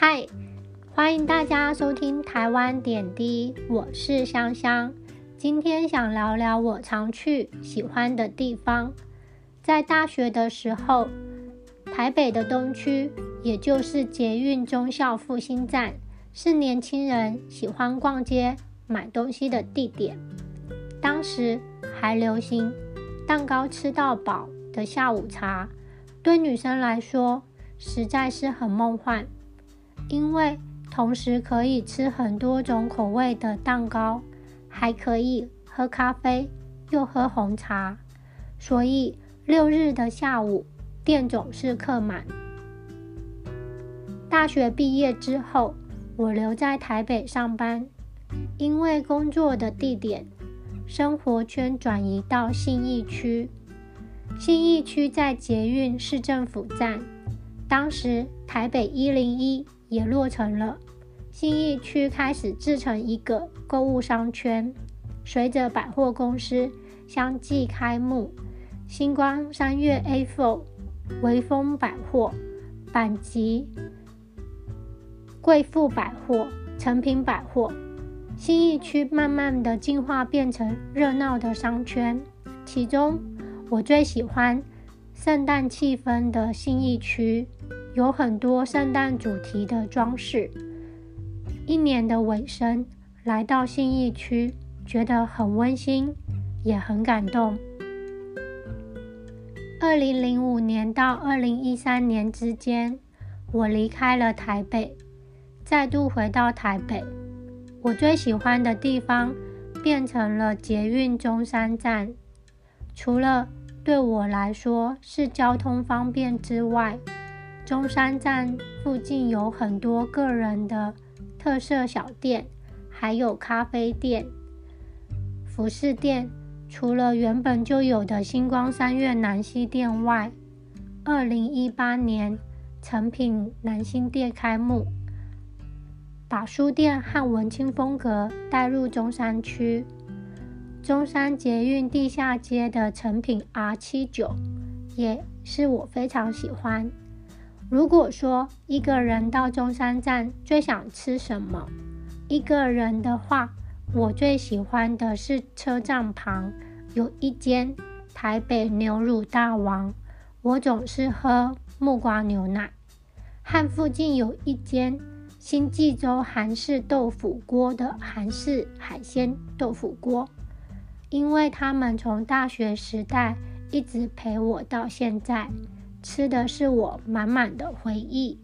嗨，欢迎大家收听台湾点滴，我是香香。今天想聊聊我常去、喜欢的地方。在大学的时候，台北的东区，也就是捷运中校复兴站，是年轻人喜欢逛街、买东西的地点。当时还流行蛋糕吃到饱的下午茶，对女生来说实在是很梦幻，因为同时可以吃很多种口味的蛋糕，还可以喝咖啡又喝红茶，所以六日的下午店总是客满。大学毕业之后，我留在台北上班，因为工作的地点。生活圈转移到信义区，信义区在捷运市政府站。当时台北一零一也落成了，新义区开始制成一个购物商圈。随着百货公司相继开幕，星光三月 A Four、微风百货、板吉、贵妇百货、成品百货。新义区慢慢的进化变成热闹的商圈，其中我最喜欢圣诞气氛的新义区，有很多圣诞主题的装饰。一年的尾声来到信义区，觉得很温馨，也很感动。二零零五年到二零一三年之间，我离开了台北，再度回到台北。我最喜欢的地方变成了捷运中山站，除了对我来说是交通方便之外，中山站附近有很多个人的特色小店，还有咖啡店、服饰店。除了原本就有的星光三月南西店外，二零一八年成品南新店开幕。把书店和文青风格带入中山区，中山捷运地下街的成品 R 七九也是我非常喜欢。如果说一个人到中山站最想吃什么，一个人的话，我最喜欢的是车站旁有一间台北牛乳大王，我总是喝木瓜牛奶，和附近有一间。新济州韩式豆腐锅的韩式海鲜豆腐锅，因为他们从大学时代一直陪我到现在，吃的是我满满的回忆。